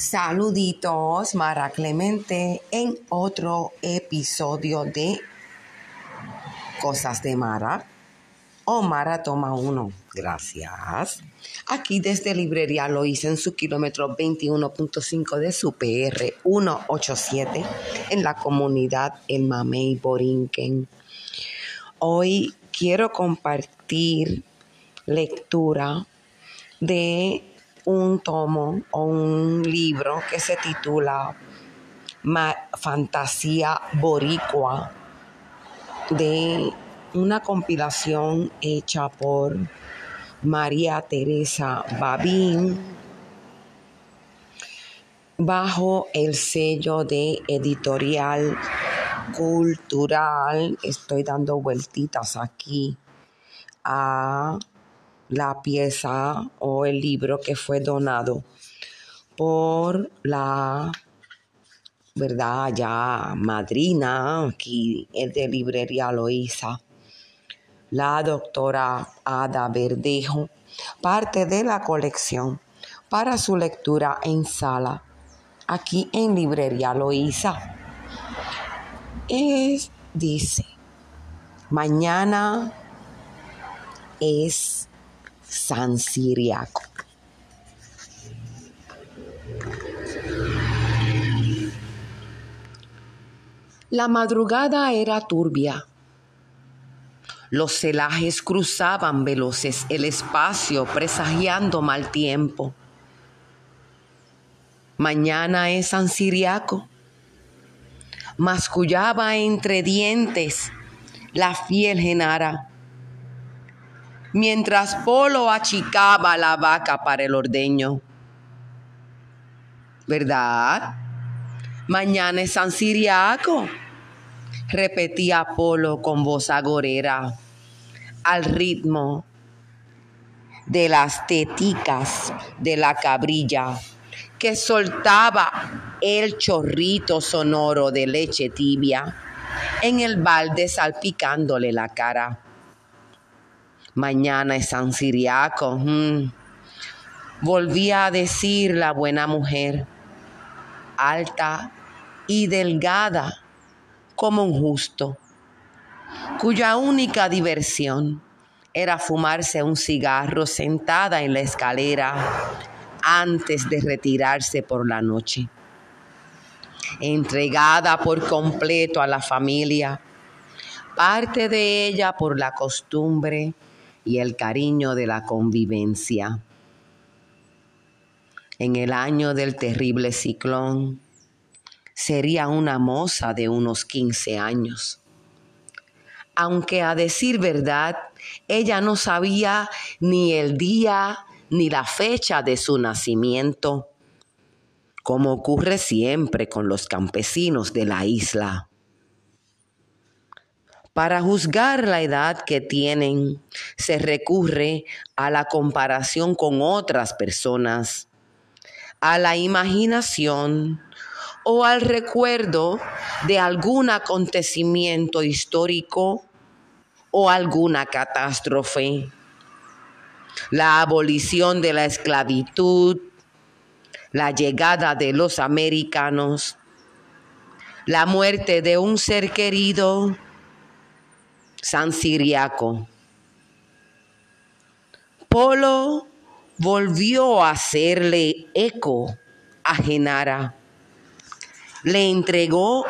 Saluditos, Mara Clemente, en otro episodio de Cosas de Mara. O Mara toma uno. Gracias. Aquí desde librería lo hice en su kilómetro 21.5 de su PR 187 en la comunidad El Mamey Borinquen. Hoy quiero compartir lectura de un tomo o un libro que se titula Fantasía Boricua de una compilación hecha por María Teresa Babín bajo el sello de editorial cultural. Estoy dando vueltitas aquí a la pieza o el libro que fue donado por la verdad ya madrina aquí de librería Loíza la doctora Ada Verdejo parte de la colección para su lectura en sala aquí en librería Loíza. Es dice mañana es San Siriaco. La madrugada era turbia. Los celajes cruzaban veloces el espacio presagiando mal tiempo. Mañana es San Siriaco. Mascullaba entre dientes la fiel Genara mientras Polo achicaba la vaca para el ordeño. ¿Verdad? Mañana es San Siriaco, repetía Polo con voz agorera, al ritmo de las teticas de la cabrilla que soltaba el chorrito sonoro de leche tibia en el balde salpicándole la cara. Mañana es San Siriaco. Mm. Volvía a decir la buena mujer, alta y delgada como un justo, cuya única diversión era fumarse un cigarro sentada en la escalera antes de retirarse por la noche. Entregada por completo a la familia, parte de ella por la costumbre, y el cariño de la convivencia. En el año del terrible ciclón, sería una moza de unos 15 años. Aunque a decir verdad, ella no sabía ni el día ni la fecha de su nacimiento, como ocurre siempre con los campesinos de la isla. Para juzgar la edad que tienen, se recurre a la comparación con otras personas, a la imaginación o al recuerdo de algún acontecimiento histórico o alguna catástrofe. La abolición de la esclavitud, la llegada de los americanos, la muerte de un ser querido, San Siriaco. Polo volvió a hacerle eco a Genara. Le entregó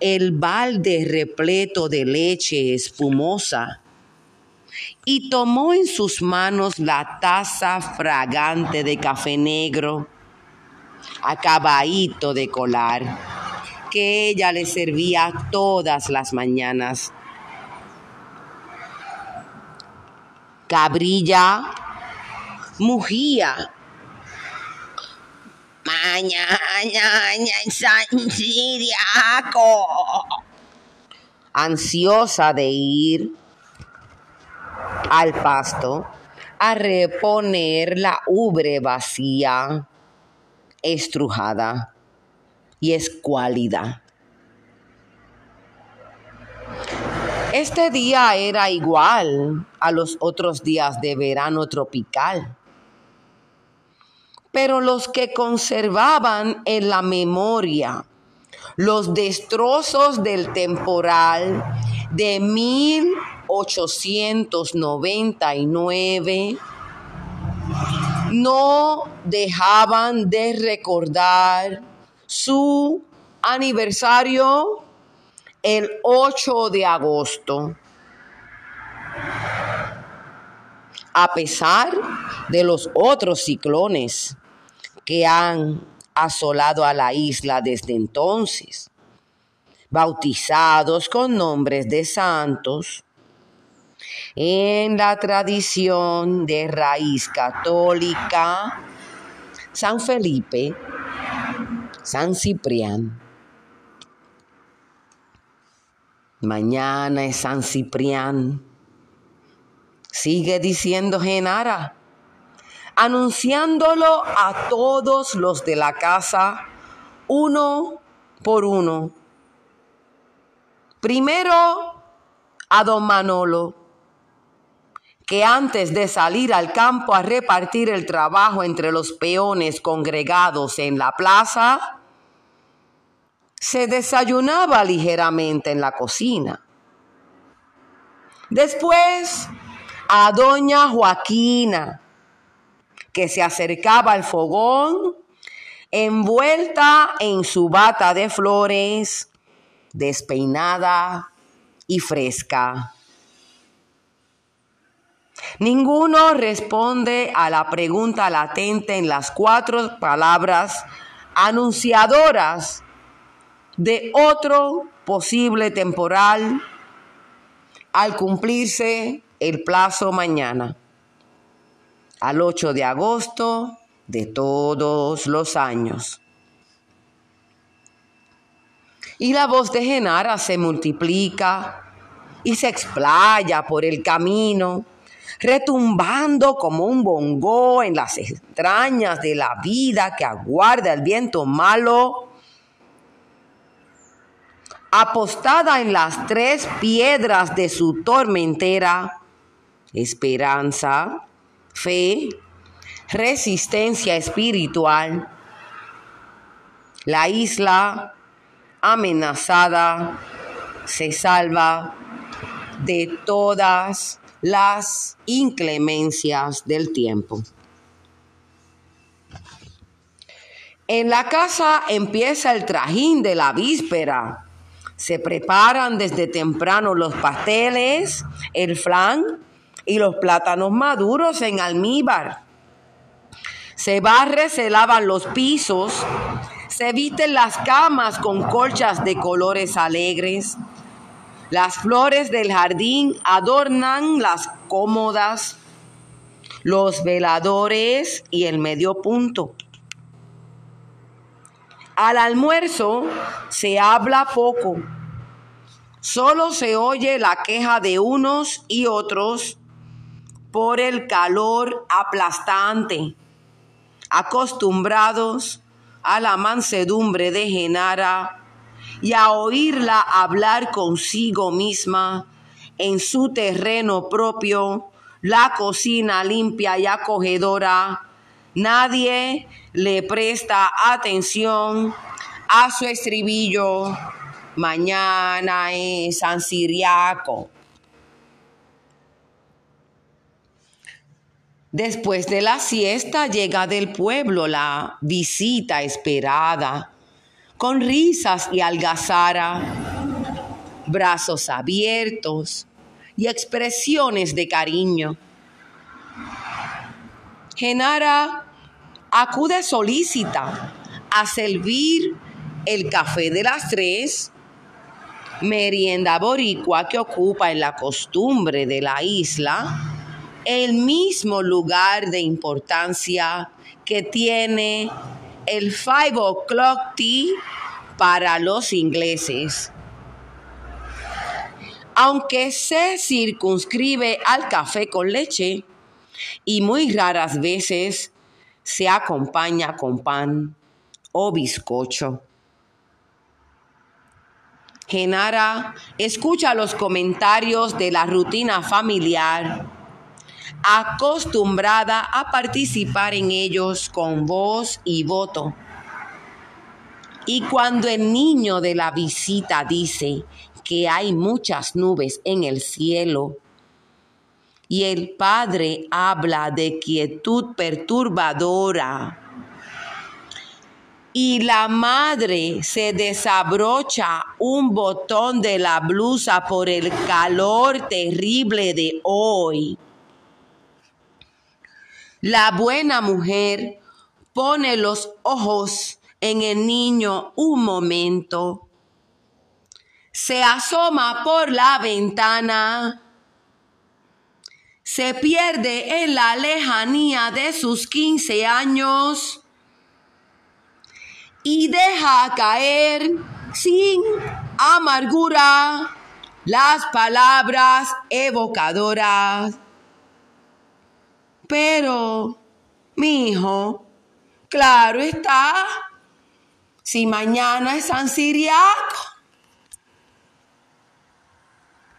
el balde repleto de leche espumosa y tomó en sus manos la taza fragante de café negro, acabadito de colar, que ella le servía todas las mañanas cabrilla, mujía. Mañana Siriaco. Ansiosa de ir al pasto a reponer la ubre vacía, estrujada y escuálida. Este día era igual a los otros días de verano tropical. Pero los que conservaban en la memoria los destrozos del temporal de 1899 no dejaban de recordar su aniversario el 8 de agosto. A pesar de los otros ciclones que han asolado a la isla desde entonces, bautizados con nombres de santos, en la tradición de raíz católica, San Felipe, San Ciprián. Mañana es San Ciprián. Sigue diciendo Genara, anunciándolo a todos los de la casa, uno por uno. Primero a don Manolo que antes de salir al campo a repartir el trabajo entre los peones congregados en la plaza, se desayunaba ligeramente en la cocina. Después a doña Joaquina, que se acercaba al fogón envuelta en su bata de flores, despeinada y fresca. Ninguno responde a la pregunta latente en las cuatro palabras anunciadoras de otro posible temporal al cumplirse el plazo mañana, al 8 de agosto de todos los años. Y la voz de Genara se multiplica y se explaya por el camino retumbando como un bongo en las entrañas de la vida que aguarda el viento malo, apostada en las tres piedras de su tormentera, esperanza, fe, resistencia espiritual, la isla amenazada se salva de todas las inclemencias del tiempo. En la casa empieza el trajín de la víspera. Se preparan desde temprano los pasteles, el flan y los plátanos maduros en almíbar. Se barre, se lavan los pisos, se visten las camas con colchas de colores alegres, las flores del jardín adornan las cómodas, los veladores y el medio punto. Al almuerzo se habla poco. Solo se oye la queja de unos y otros por el calor aplastante, acostumbrados a la mansedumbre de Genara y a oírla hablar consigo misma en su terreno propio, la cocina limpia y acogedora, nadie le presta atención a su estribillo. Mañana es San Siriaco. Después de la siesta llega del pueblo la visita esperada con risas y algazara, brazos abiertos y expresiones de cariño. Genara acude solícita a servir el café de las tres, merienda boricua que ocupa en la costumbre de la isla el mismo lugar de importancia que tiene el five o'clock tea para los ingleses. Aunque se circunscribe al café con leche y muy raras veces se acompaña con pan o bizcocho. Genara escucha los comentarios de la rutina familiar acostumbrada a participar en ellos con voz y voto. Y cuando el niño de la visita dice que hay muchas nubes en el cielo, y el padre habla de quietud perturbadora, y la madre se desabrocha un botón de la blusa por el calor terrible de hoy. La buena mujer pone los ojos en el niño un momento, se asoma por la ventana, se pierde en la lejanía de sus 15 años y deja caer sin amargura las palabras evocadoras. Pero, mi hijo, claro está, si mañana es San Siriaco,